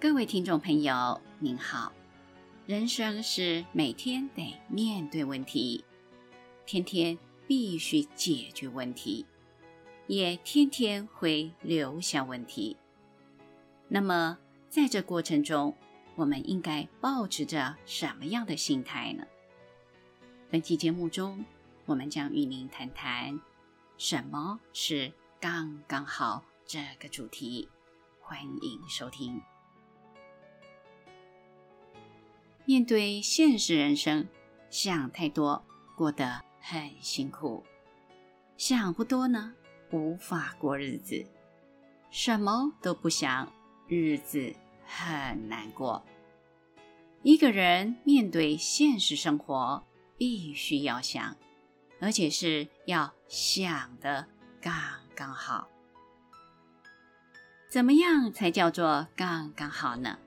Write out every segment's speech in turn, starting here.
各位听众朋友，您好。人生是每天得面对问题，天天必须解决问题，也天天会留下问题。那么，在这过程中，我们应该保持着什么样的心态呢？本期节目中，我们将与您谈谈什么是“刚刚好”这个主题。欢迎收听。面对现实人生，想太多，过得很辛苦；想不多呢，无法过日子。什么都不想，日子很难过。一个人面对现实生活，必须要想，而且是要想的刚刚好。怎么样才叫做刚刚好呢？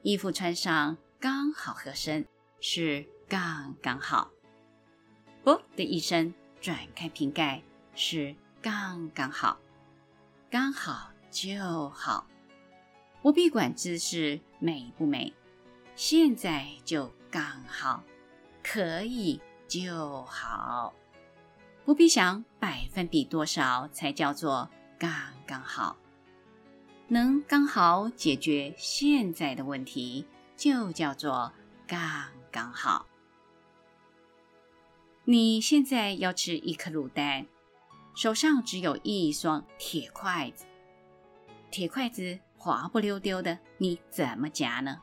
衣服穿上。刚好合身是刚刚好，啵的一声转开瓶盖是刚刚好，刚好就好，不必管姿势美不美，现在就刚好，可以就好，不必想百分比多少才叫做刚刚好，能刚好解决现在的问题。就叫做刚刚好。你现在要吃一颗卤蛋，手上只有一双铁筷子，铁筷子滑不溜丢的，你怎么夹呢？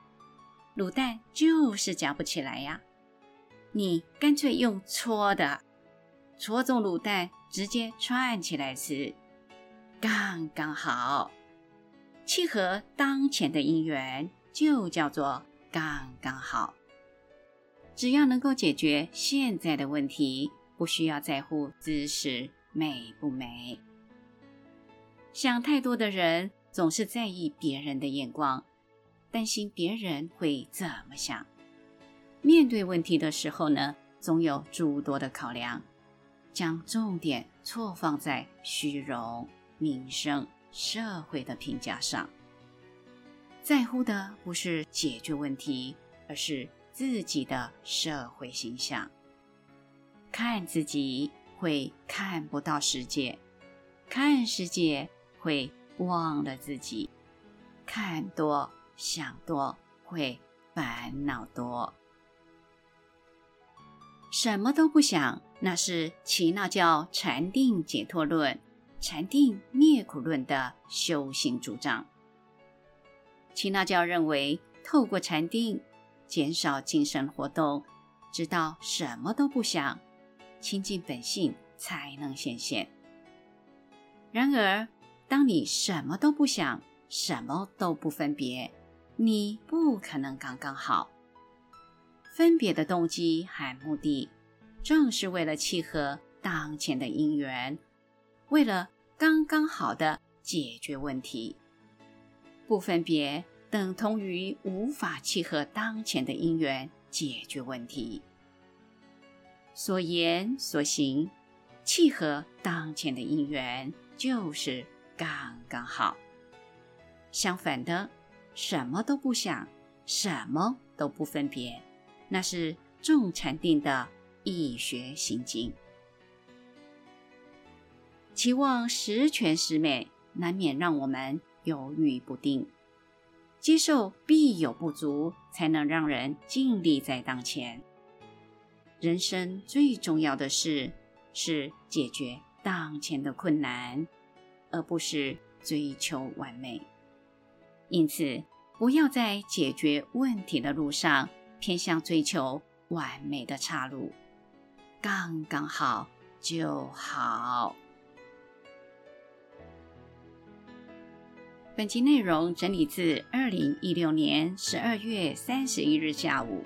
卤蛋就是夹不起来呀。你干脆用搓的，搓中卤蛋，直接串起来吃，刚刚好，契合当前的因缘。就叫做刚刚好。只要能够解决现在的问题，不需要在乎姿势美不美。想太多的人总是在意别人的眼光，担心别人会怎么想。面对问题的时候呢，总有诸多的考量，将重点错放在虚荣、名声、社会的评价上。在乎的不是解决问题，而是自己的社会形象。看自己会看不到世界，看世界会忘了自己。看多想多会烦恼多。什么都不想，那是耆那教禅定解脱论、禅定灭苦论的修行主张。耆那教认为，透过禅定减少精神活动，直到什么都不想，清净本性才能显现。然而，当你什么都不想，什么都不分别，你不可能刚刚好。分别的动机和目的，正是为了契合当前的因缘，为了刚刚好的解决问题。不分别等同于无法契合当前的因缘解决问题。所言所行契合当前的因缘，就是刚刚好。相反的，什么都不想，什么都不分别，那是重禅定的易学行径。期望十全十美，难免让我们犹豫不定，接受必有不足，才能让人尽力在当前。人生最重要的事是解决当前的困难，而不是追求完美。因此，不要在解决问题的路上偏向追求完美的岔路，刚刚好就好。本集内容整理自二零一六年十二月三十一日下午，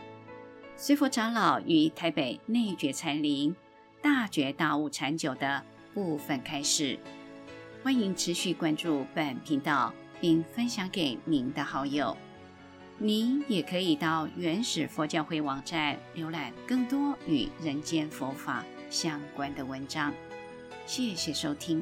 随佛长老于台北内觉禅林大觉大悟禅酒的部分开示。欢迎持续关注本频道，并分享给您的好友。您也可以到原始佛教会网站浏览更多与人间佛法相关的文章。谢谢收听。